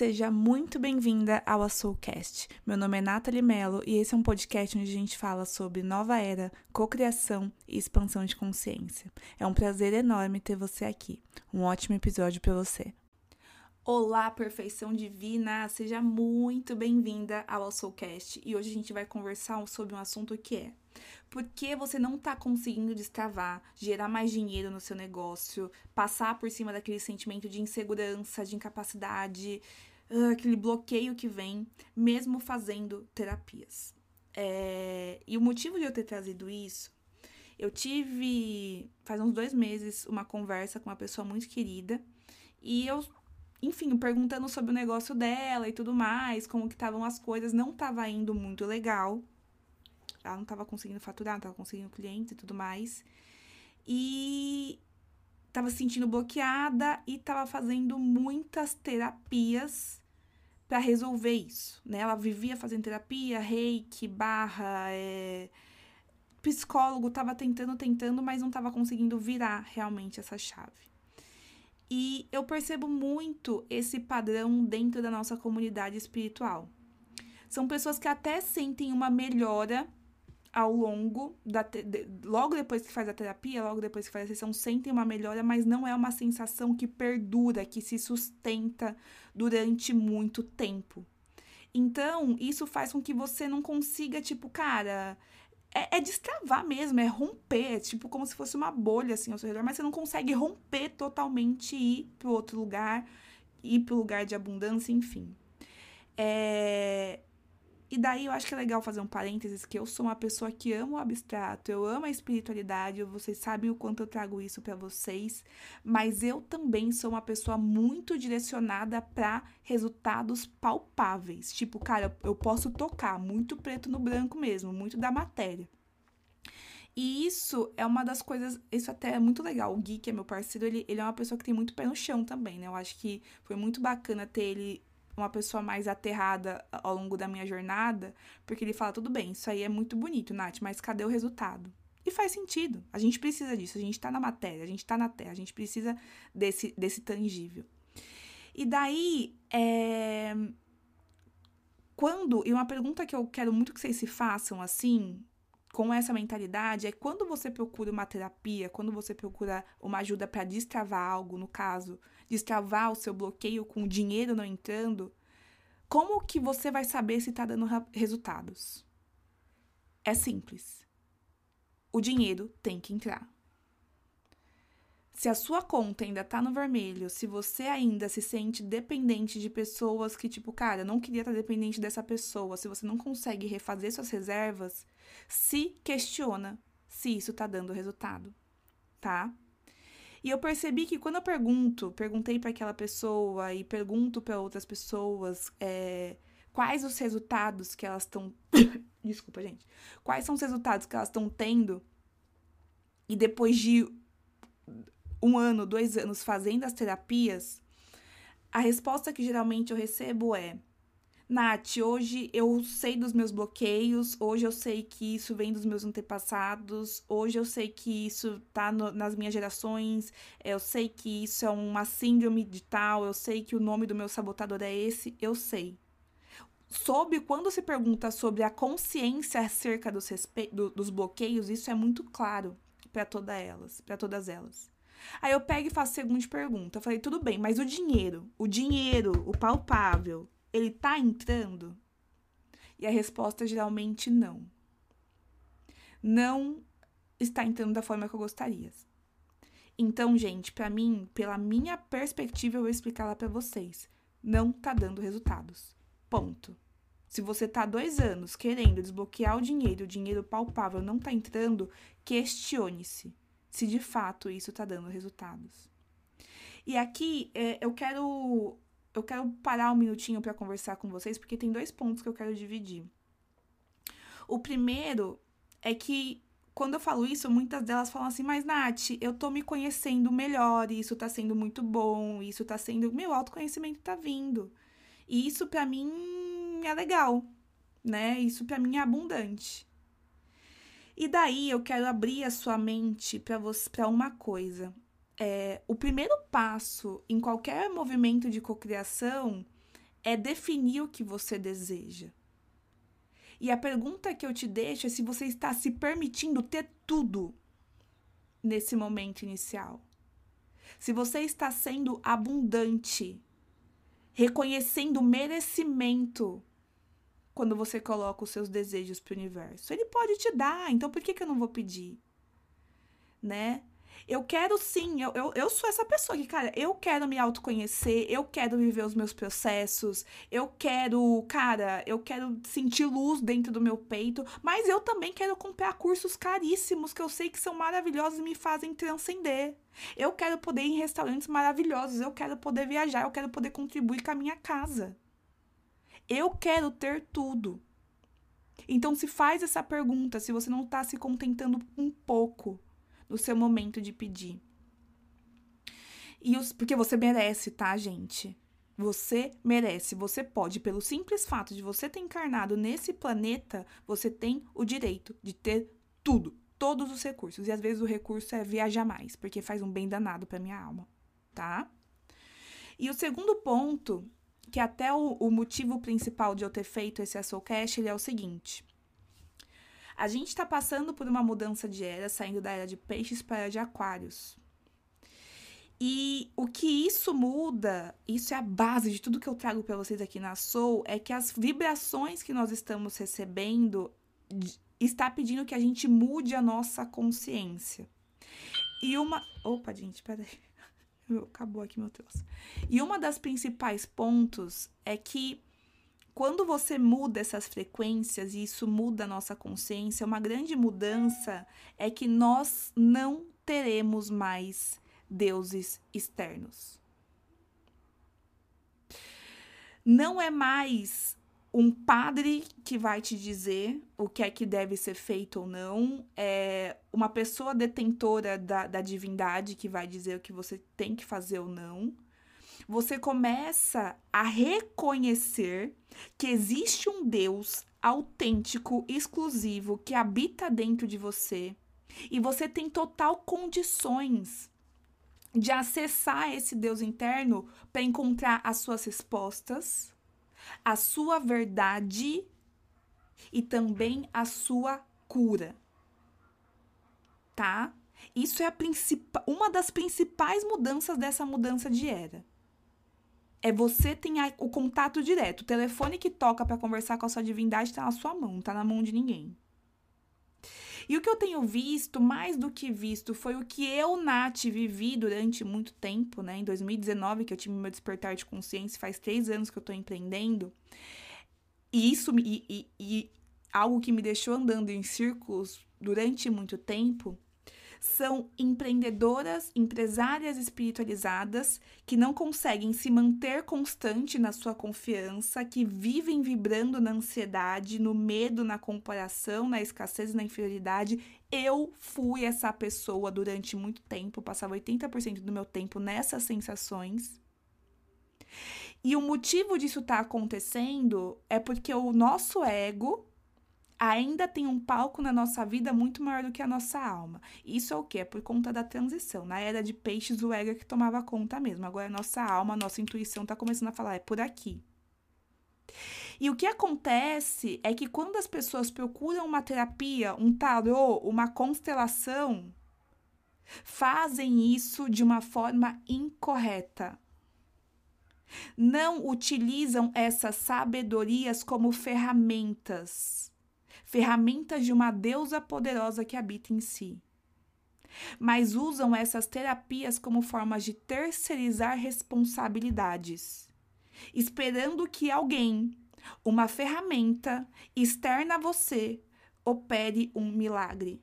Seja muito bem-vinda ao Soulcast. Meu nome é Nathalie Mello e esse é um podcast onde a gente fala sobre nova era, cocriação e expansão de consciência. É um prazer enorme ter você aqui. Um ótimo episódio para você. Olá, perfeição divina! Seja muito bem-vinda ao Soulcast e hoje a gente vai conversar sobre um assunto que é por que você não está conseguindo destravar, gerar mais dinheiro no seu negócio, passar por cima daquele sentimento de insegurança, de incapacidade, uh, aquele bloqueio que vem, mesmo fazendo terapias. É... E o motivo de eu ter trazido isso, eu tive, faz uns dois meses, uma conversa com uma pessoa muito querida e eu enfim, perguntando sobre o negócio dela e tudo mais, como que estavam as coisas, não estava indo muito legal ela não estava conseguindo faturar, não estava conseguindo clientes e tudo mais. E estava se sentindo bloqueada e estava fazendo muitas terapias para resolver isso, né? Ela vivia fazendo terapia, reiki, barra, é... psicólogo, estava tentando, tentando, mas não estava conseguindo virar realmente essa chave. E eu percebo muito esse padrão dentro da nossa comunidade espiritual. São pessoas que até sentem uma melhora ao longo da de, logo depois que faz a terapia, logo depois que faz a sessão, sentem uma melhora, mas não é uma sensação que perdura, que se sustenta durante muito tempo. Então, isso faz com que você não consiga, tipo, cara, é, é destravar mesmo, é romper, é tipo como se fosse uma bolha assim ao seu redor, mas você não consegue romper totalmente e ir pro outro lugar, ir pro lugar de abundância, enfim. É, e daí eu acho que é legal fazer um parênteses que eu sou uma pessoa que ama o abstrato, eu amo a espiritualidade, vocês sabem o quanto eu trago isso para vocês, mas eu também sou uma pessoa muito direcionada para resultados palpáveis. Tipo, cara, eu posso tocar muito preto no branco mesmo, muito da matéria. E isso é uma das coisas, isso até é muito legal. O Gui, que é meu parceiro, ele, ele é uma pessoa que tem muito pé no chão também, né? Eu acho que foi muito bacana ter ele uma pessoa mais aterrada ao longo da minha jornada, porque ele fala: tudo bem, isso aí é muito bonito, Nath, mas cadê o resultado? E faz sentido. A gente precisa disso. A gente tá na matéria, a gente tá na terra, a gente precisa desse, desse tangível. E daí, é... quando. E uma pergunta que eu quero muito que vocês se façam assim, com essa mentalidade, é quando você procura uma terapia, quando você procura uma ajuda para destravar algo, no caso, destravar o seu bloqueio com o dinheiro não entrando, como que você vai saber se está dando resultados? É simples. O dinheiro tem que entrar. Se a sua conta ainda tá no vermelho, se você ainda se sente dependente de pessoas que, tipo, cara, não queria estar dependente dessa pessoa, se você não consegue refazer suas reservas, se questiona se isso tá dando resultado, tá? E eu percebi que quando eu pergunto, perguntei para aquela pessoa e pergunto para outras pessoas é, quais os resultados que elas estão. Desculpa, gente. Quais são os resultados que elas estão tendo. E depois de um ano, dois anos fazendo as terapias, a resposta que geralmente eu recebo é: Nath, hoje eu sei dos meus bloqueios, hoje eu sei que isso vem dos meus antepassados, hoje eu sei que isso tá no, nas minhas gerações, eu sei que isso é uma síndrome de tal, eu sei que o nome do meu sabotador é esse, eu sei. Sobre quando se pergunta sobre a consciência acerca dos, do, dos bloqueios, isso é muito claro para todas elas, para todas elas. Aí eu pego e faço a segunda pergunta. Eu falei, tudo bem, mas o dinheiro, o dinheiro, o palpável, ele tá entrando? E a resposta é geralmente não. Não está entrando da forma que eu gostaria. Então, gente, para mim, pela minha perspectiva, eu vou explicar lá para vocês. Não tá dando resultados. Ponto. Se você tá dois anos querendo desbloquear o dinheiro, o dinheiro palpável não tá entrando, questione-se se de fato isso tá dando resultados. E aqui é, eu quero eu quero parar um minutinho para conversar com vocês, porque tem dois pontos que eu quero dividir. O primeiro é que quando eu falo isso, muitas delas falam assim, mas Nath, eu tô me conhecendo melhor, isso tá sendo muito bom, isso tá sendo. Meu autoconhecimento tá vindo. E isso para mim é legal, né? Isso para mim é abundante. E daí eu quero abrir a sua mente para uma coisa é, o primeiro passo em qualquer movimento de cocriação é definir o que você deseja. E a pergunta que eu te deixo é se você está se permitindo ter tudo nesse momento inicial. Se você está sendo abundante, reconhecendo o merecimento quando você coloca os seus desejos para o universo. Ele pode te dar, então por que, que eu não vou pedir? Né? Eu quero sim, eu, eu, eu sou essa pessoa que, cara, eu quero me autoconhecer, eu quero viver os meus processos, eu quero, cara, eu quero sentir luz dentro do meu peito, mas eu também quero comprar cursos caríssimos que eu sei que são maravilhosos e me fazem transcender. Eu quero poder ir em restaurantes maravilhosos, eu quero poder viajar, eu quero poder contribuir com a minha casa. Eu quero ter tudo. Então, se faz essa pergunta, se você não está se contentando um pouco no seu momento de pedir. E os, porque você merece, tá, gente? Você merece, você pode, pelo simples fato de você ter encarnado nesse planeta, você tem o direito de ter tudo, todos os recursos. E às vezes o recurso é viajar mais, porque faz um bem danado para minha alma, tá? E o segundo ponto, que até o, o motivo principal de eu ter feito esse Soulcast, ele é o seguinte. A gente está passando por uma mudança de era, saindo da era de peixes para a era de aquários. E o que isso muda, isso é a base de tudo que eu trago para vocês aqui na Soul, é que as vibrações que nós estamos recebendo está pedindo que a gente mude a nossa consciência. E uma. Opa, gente, peraí. Acabou aqui meu troço. E uma das principais pontos é que quando você muda essas frequências e isso muda a nossa consciência, uma grande mudança é que nós não teremos mais deuses externos. Não é mais um padre que vai te dizer o que é que deve ser feito ou não, é uma pessoa detentora da, da divindade que vai dizer o que você tem que fazer ou não. Você começa a reconhecer que existe um Deus autêntico, exclusivo, que habita dentro de você. E você tem total condições de acessar esse Deus interno para encontrar as suas respostas, a sua verdade e também a sua cura. Tá? Isso é a uma das principais mudanças dessa mudança de era é você tem o contato direto. O telefone que toca para conversar com a sua divindade está na sua mão, não tá na mão de ninguém. E o que eu tenho visto, mais do que visto, foi o que eu, Nath, vivi durante muito tempo, né? Em 2019, que eu tive meu despertar de consciência, faz três anos que eu tô empreendendo. E isso, e, e, e algo que me deixou andando em círculos durante muito tempo, são empreendedoras, empresárias espiritualizadas que não conseguem se manter constante na sua confiança, que vivem vibrando na ansiedade, no medo, na comparação, na escassez na inferioridade. Eu fui essa pessoa durante muito tempo, passava 80% do meu tempo nessas sensações. E o motivo disso estar tá acontecendo é porque o nosso ego ainda tem um palco na nossa vida muito maior do que a nossa alma. Isso é o que? É por conta da transição. Na era de peixes, o ego é que tomava conta mesmo. Agora, a nossa alma, a nossa intuição está começando a falar, é por aqui. E o que acontece é que quando as pessoas procuram uma terapia, um tarô, uma constelação, fazem isso de uma forma incorreta. Não utilizam essas sabedorias como ferramentas ferramentas de uma deusa poderosa que habita em si. Mas usam essas terapias como formas de terceirizar responsabilidades, esperando que alguém, uma ferramenta externa a você, opere um milagre.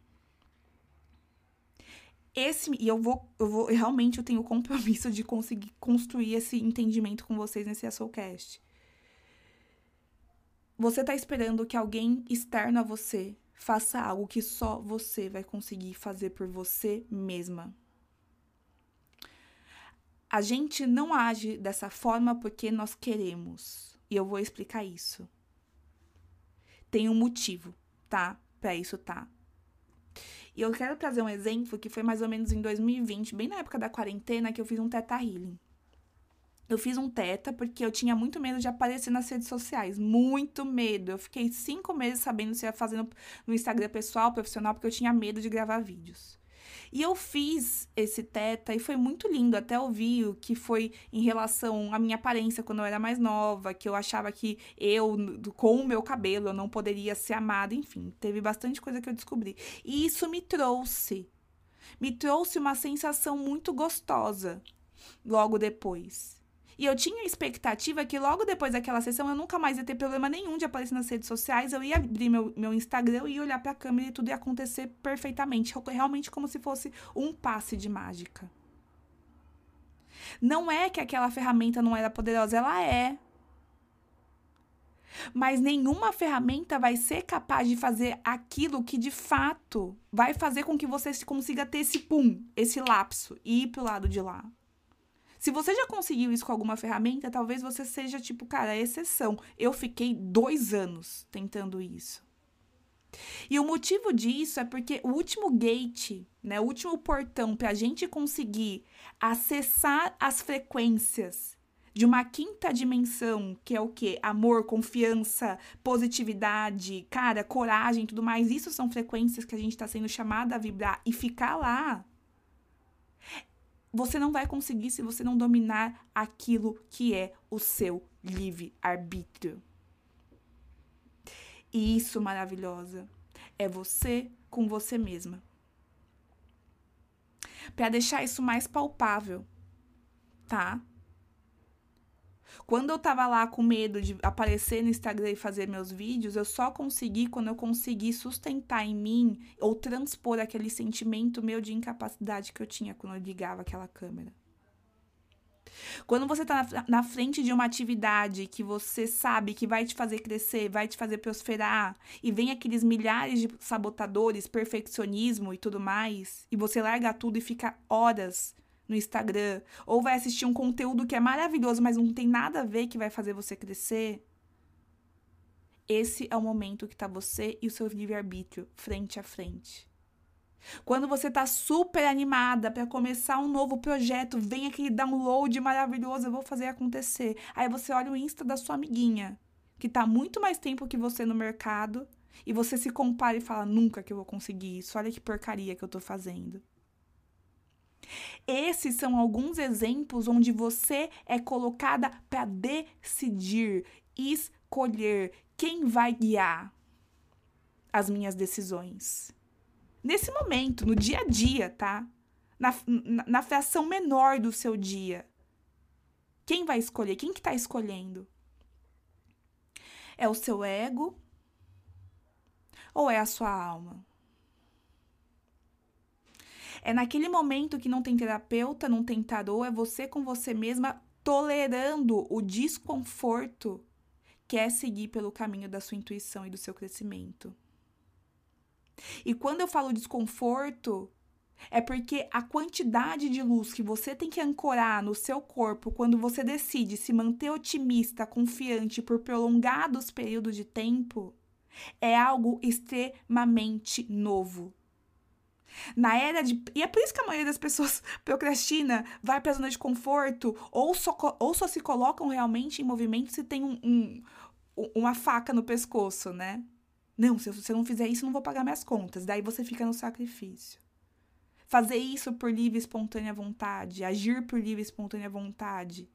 Esse, e eu vou, eu vou, realmente eu tenho o compromisso de conseguir construir esse entendimento com vocês nesse Soulcast. Você está esperando que alguém externo a você faça algo que só você vai conseguir fazer por você mesma. A gente não age dessa forma porque nós queremos. E eu vou explicar isso. Tem um motivo, tá? Para isso tá. E eu quero trazer um exemplo que foi mais ou menos em 2020, bem na época da quarentena, que eu fiz um teta healing. Eu fiz um teta porque eu tinha muito medo de aparecer nas redes sociais. Muito medo. Eu fiquei cinco meses sabendo se ia fazer no, no Instagram pessoal, profissional, porque eu tinha medo de gravar vídeos. E eu fiz esse teta e foi muito lindo. Até ouvir o que foi em relação à minha aparência quando eu era mais nova, que eu achava que eu, com o meu cabelo, eu não poderia ser amada. Enfim, teve bastante coisa que eu descobri. E isso me trouxe. Me trouxe uma sensação muito gostosa logo depois. E eu tinha a expectativa que logo depois daquela sessão eu nunca mais ia ter problema nenhum de aparecer nas redes sociais. Eu ia abrir meu, meu Instagram e olhar pra câmera e tudo ia acontecer perfeitamente. Realmente como se fosse um passe de mágica. Não é que aquela ferramenta não era poderosa, ela é. Mas nenhuma ferramenta vai ser capaz de fazer aquilo que de fato vai fazer com que você consiga ter esse pum, esse lapso e ir pro lado de lá. Se você já conseguiu isso com alguma ferramenta, talvez você seja tipo, cara, a exceção. Eu fiquei dois anos tentando isso. E o motivo disso é porque o último gate, né, o último portão para a gente conseguir acessar as frequências de uma quinta dimensão, que é o que? Amor, confiança, positividade, cara, coragem, tudo mais. Isso são frequências que a gente está sendo chamada a vibrar e ficar lá você não vai conseguir se você não dominar aquilo que é o seu livre-arbítrio. E isso, maravilhosa, é você com você mesma. Para deixar isso mais palpável, tá? Quando eu tava lá com medo de aparecer no Instagram e fazer meus vídeos, eu só consegui quando eu consegui sustentar em mim ou transpor aquele sentimento meu de incapacidade que eu tinha quando eu ligava aquela câmera. Quando você está na frente de uma atividade que você sabe que vai te fazer crescer, vai te fazer prosperar, e vem aqueles milhares de sabotadores, perfeccionismo e tudo mais, e você larga tudo e fica horas no Instagram, ou vai assistir um conteúdo que é maravilhoso, mas não tem nada a ver que vai fazer você crescer, esse é o momento que tá você e o seu livre-arbítrio frente a frente. Quando você tá super animada para começar um novo projeto, vem aquele download maravilhoso, eu vou fazer acontecer. Aí você olha o Insta da sua amiguinha, que tá muito mais tempo que você no mercado, e você se compara e fala: "Nunca que eu vou conseguir isso. Olha que porcaria que eu tô fazendo". Esses são alguns exemplos onde você é colocada para decidir, escolher quem vai guiar as minhas decisões. Nesse momento, no dia a dia, tá? Na, na, na fração menor do seu dia. Quem vai escolher? Quem que tá escolhendo? É o seu ego ou é a sua alma? É naquele momento que não tem terapeuta, não tem tarô, é você com você mesma tolerando o desconforto que é seguir pelo caminho da sua intuição e do seu crescimento. E quando eu falo desconforto, é porque a quantidade de luz que você tem que ancorar no seu corpo quando você decide se manter otimista, confiante por prolongados períodos de tempo, é algo extremamente novo. Na era de. E é por isso que a maioria das pessoas procrastina, vai pra zona de conforto, ou só, ou só se colocam realmente em movimento se tem um, um uma faca no pescoço, né? Não, se você não fizer isso, não vou pagar minhas contas. Daí você fica no sacrifício. Fazer isso por livre e espontânea vontade, agir por livre e espontânea vontade.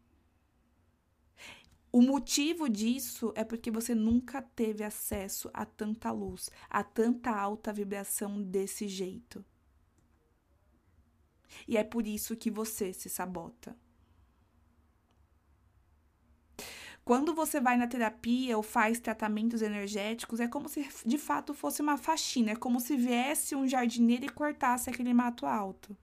O motivo disso é porque você nunca teve acesso a tanta luz, a tanta alta vibração desse jeito. E é por isso que você se sabota. Quando você vai na terapia ou faz tratamentos energéticos, é como se de fato fosse uma faxina, é como se viesse um jardineiro e cortasse aquele mato alto.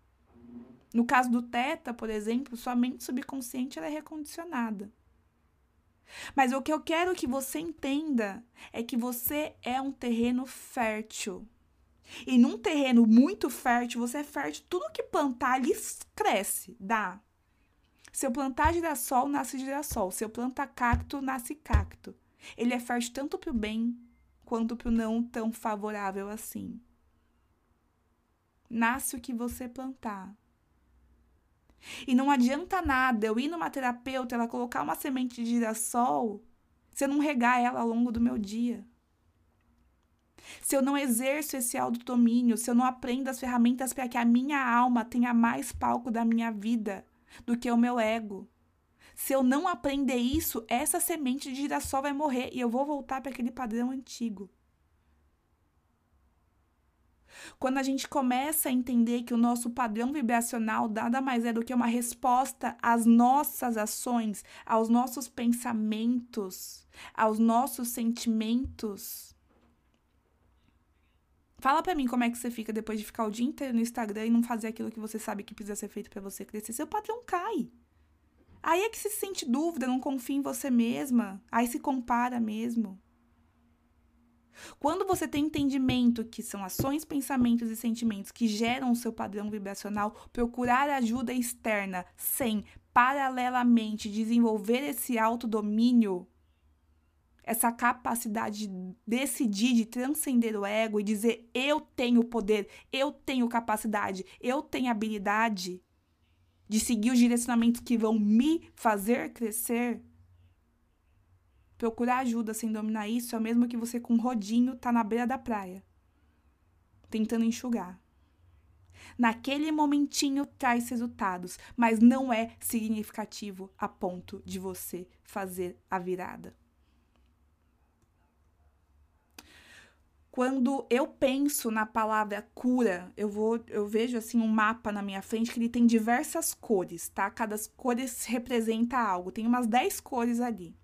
No caso do teta, por exemplo, sua mente subconsciente é recondicionada. Mas o que eu quero que você entenda é que você é um terreno fértil. E num terreno muito fértil, você é fértil. Tudo que plantar ali cresce, dá. Se eu plantar girassol, nasce girassol. Se eu plantar cacto, nasce cacto. Ele é fértil tanto para o bem quanto para o não tão favorável assim. Nasce o que você plantar. E não adianta nada eu ir numa terapeuta, ela colocar uma semente de girassol, se eu não regar ela ao longo do meu dia. Se eu não exerço esse autodomínio, se eu não aprendo as ferramentas para que a minha alma tenha mais palco da minha vida do que o meu ego. Se eu não aprender isso, essa semente de girassol vai morrer e eu vou voltar para aquele padrão antigo. Quando a gente começa a entender que o nosso padrão vibracional nada mais é do que uma resposta às nossas ações, aos nossos pensamentos, aos nossos sentimentos. Fala para mim como é que você fica depois de ficar o dia inteiro no Instagram e não fazer aquilo que você sabe que precisa ser feito para você crescer. Seu padrão cai. Aí é que se sente dúvida, não confia em você mesma, aí se compara mesmo. Quando você tem entendimento que são ações, pensamentos e sentimentos que geram o seu padrão vibracional, procurar ajuda externa sem, paralelamente, desenvolver esse autodomínio, essa capacidade de decidir, de transcender o ego e dizer: eu tenho poder, eu tenho capacidade, eu tenho habilidade de seguir os direcionamentos que vão me fazer crescer Procurar ajuda sem dominar isso é o mesmo que você com um rodinho tá na beira da praia, tentando enxugar. Naquele momentinho traz resultados, mas não é significativo a ponto de você fazer a virada. Quando eu penso na palavra cura, eu vou, eu vejo assim um mapa na minha frente que ele tem diversas cores, tá? Cada cor representa algo. Tem umas 10 cores ali.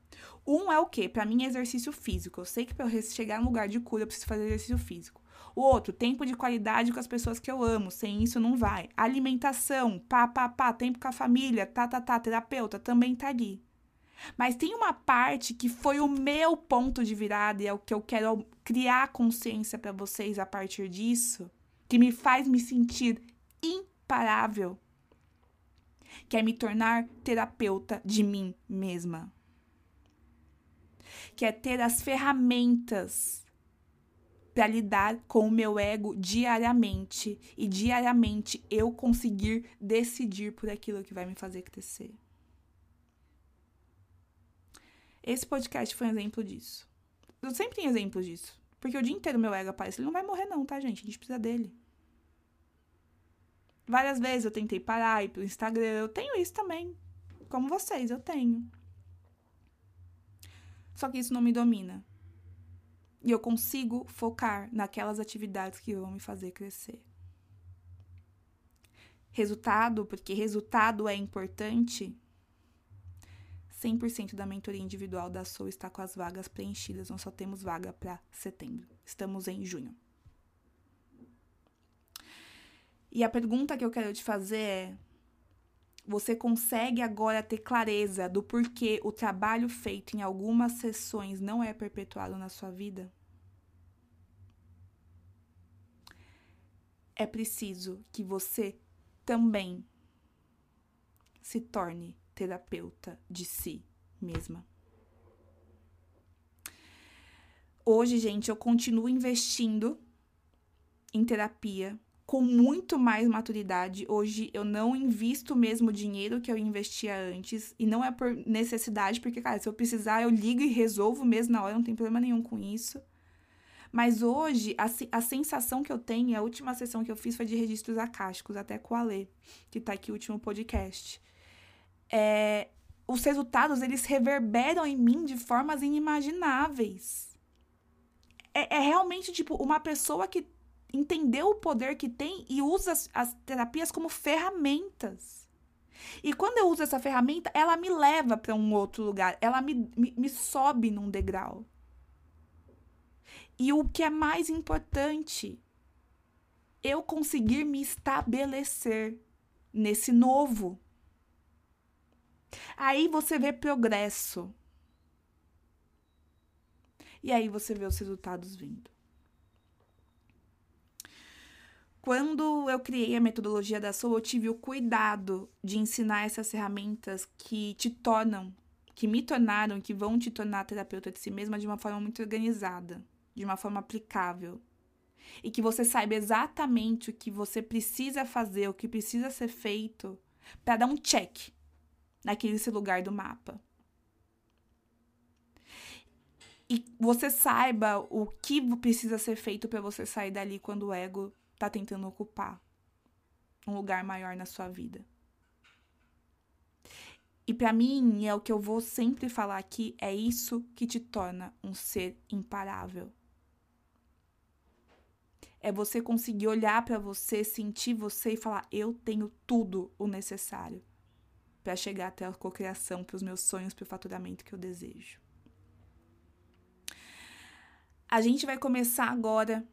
Um é o quê? Para mim é exercício físico. Eu sei que para eu chegar no lugar de cura eu preciso fazer exercício físico. O outro, tempo de qualidade com as pessoas que eu amo. Sem isso não vai. Alimentação, pá, pá, pá, tempo com a família, tá, tá, tá, terapeuta, também tá ali. Mas tem uma parte que foi o meu ponto de virada e é o que eu quero criar consciência para vocês a partir disso, que me faz me sentir imparável, que é me tornar terapeuta de mim mesma que é ter as ferramentas para lidar com o meu ego diariamente e diariamente eu conseguir decidir por aquilo que vai me fazer crescer. Esse podcast foi um exemplo disso. Eu sempre tenho exemplos disso. Porque o dia inteiro meu ego aparece. Ele não vai morrer, não, tá, gente? A gente precisa dele. Várias vezes eu tentei parar, ir pro Instagram. Eu tenho isso também. Como vocês, eu tenho. Só que isso não me domina. E eu consigo focar naquelas atividades que vão me fazer crescer. Resultado, porque resultado é importante. 100% da mentoria individual da Soul está com as vagas preenchidas. Nós só temos vaga para setembro. Estamos em junho. E a pergunta que eu quero te fazer é: você consegue agora ter clareza do porquê o trabalho feito em algumas sessões não é perpetuado na sua vida? É preciso que você também se torne terapeuta de si mesma. Hoje, gente, eu continuo investindo em terapia com muito mais maturidade. Hoje eu não invisto o mesmo dinheiro que eu investia antes. E não é por necessidade, porque, cara, se eu precisar, eu ligo e resolvo mesmo na hora, não tem problema nenhum com isso. Mas hoje, a, a sensação que eu tenho, a última sessão que eu fiz foi de registros acásticos, até com a Lê, que tá aqui o último podcast. É, os resultados, eles reverberam em mim de formas inimagináveis. É, é realmente, tipo, uma pessoa que entendeu o poder que tem e usa as, as terapias como ferramentas. E quando eu uso essa ferramenta, ela me leva para um outro lugar, ela me, me, me sobe num degrau. E o que é mais importante, eu conseguir me estabelecer nesse novo. Aí você vê progresso. E aí você vê os resultados vindo. Quando eu criei a metodologia da Soul, eu tive o cuidado de ensinar essas ferramentas que te tornam, que me tornaram, que vão te tornar terapeuta de si mesma de uma forma muito organizada, de uma forma aplicável. E que você saiba exatamente o que você precisa fazer, o que precisa ser feito para dar um check naquele lugar do mapa. E você saiba o que precisa ser feito para você sair dali quando o ego tá tentando ocupar um lugar maior na sua vida. E para mim, é o que eu vou sempre falar aqui, é isso que te torna um ser imparável. É você conseguir olhar para você, sentir você e falar: eu tenho tudo o necessário para chegar até a cocriação, para os meus sonhos, para o faturamento que eu desejo. A gente vai começar agora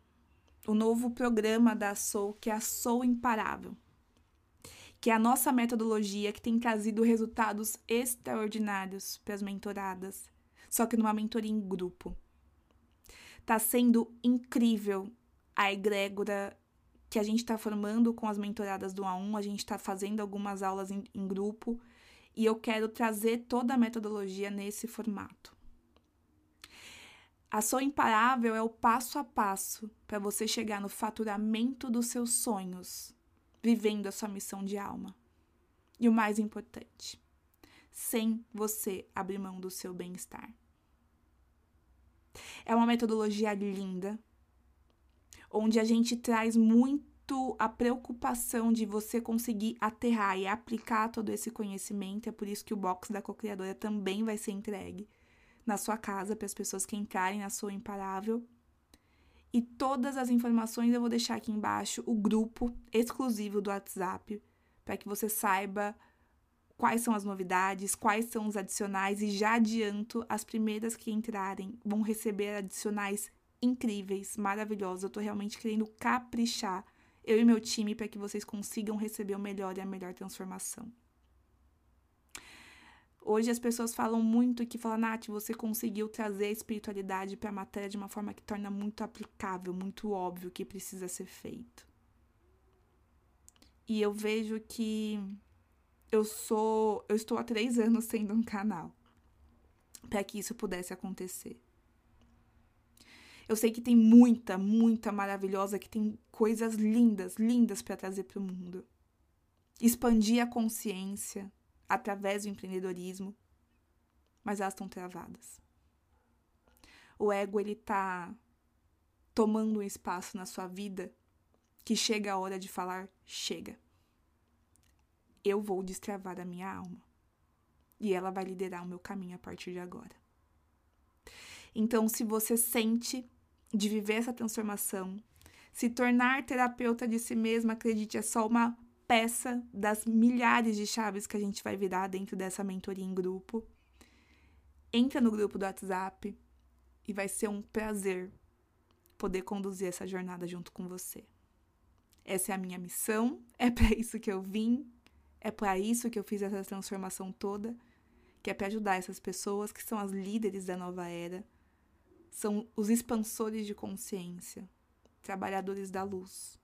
o novo programa da Soul, que é a Soul Imparável que é a nossa metodologia que tem trazido resultados extraordinários para as mentoradas, só que numa mentoria em grupo. Tá sendo incrível a egrégora que a gente está formando com as mentoradas do A1, a gente está fazendo algumas aulas em, em grupo e eu quero trazer toda a metodologia nesse formato. A sua imparável é o passo a passo para você chegar no faturamento dos seus sonhos vivendo a sua missão de alma. E o mais importante, sem você abrir mão do seu bem-estar. É uma metodologia linda, onde a gente traz muito a preocupação de você conseguir aterrar e aplicar todo esse conhecimento. É por isso que o box da co-criadora também vai ser entregue na sua casa para as pessoas que entrarem na sua imparável e todas as informações eu vou deixar aqui embaixo o grupo exclusivo do WhatsApp, para que você saiba quais são as novidades, quais são os adicionais e já adianto, as primeiras que entrarem vão receber adicionais incríveis, maravilhosos. Eu tô realmente querendo caprichar eu e meu time para que vocês consigam receber o melhor e a melhor transformação. Hoje as pessoas falam muito que falam, Nath, você conseguiu trazer a espiritualidade para a matéria de uma forma que torna muito aplicável, muito óbvio que precisa ser feito. E eu vejo que eu sou, eu estou há três anos sendo um canal para que isso pudesse acontecer. Eu sei que tem muita, muita maravilhosa, que tem coisas lindas, lindas para trazer para o mundo. Expandir a consciência, através do empreendedorismo, mas elas estão travadas. O ego ele tá tomando um espaço na sua vida que chega a hora de falar chega. Eu vou destravar a minha alma e ela vai liderar o meu caminho a partir de agora. Então, se você sente de viver essa transformação, se tornar terapeuta de si mesma, acredite, é só uma peça das milhares de chaves que a gente vai virar dentro dessa mentoria em grupo. Entra no grupo do WhatsApp e vai ser um prazer poder conduzir essa jornada junto com você. Essa é a minha missão, é para isso que eu vim, é para isso que eu fiz essa transformação toda, que é para ajudar essas pessoas que são as líderes da nova era, são os expansores de consciência, trabalhadores da luz,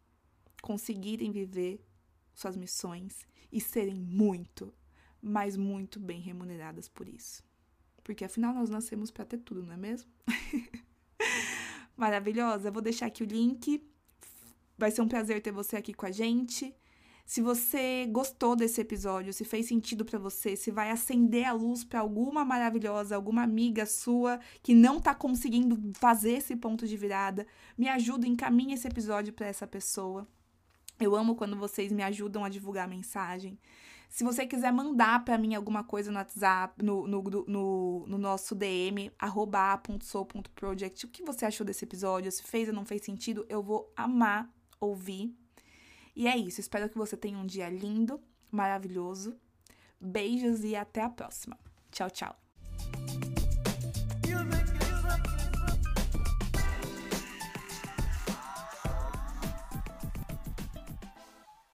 conseguirem viver suas missões e serem muito, mas muito bem remuneradas por isso. Porque afinal nós nascemos para ter tudo, não é mesmo? Maravilhosa. Vou deixar aqui o link. Vai ser um prazer ter você aqui com a gente. Se você gostou desse episódio, se fez sentido para você, se vai acender a luz para alguma maravilhosa, alguma amiga sua que não tá conseguindo fazer esse ponto de virada, me ajuda, encaminhe esse episódio para essa pessoa. Eu amo quando vocês me ajudam a divulgar a mensagem. Se você quiser mandar para mim alguma coisa no WhatsApp, no, no, no, no nosso DM, arroba.sou.project, o que você achou desse episódio, se fez ou não fez sentido, eu vou amar ouvir. E é isso, espero que você tenha um dia lindo, maravilhoso. Beijos e até a próxima. Tchau, tchau.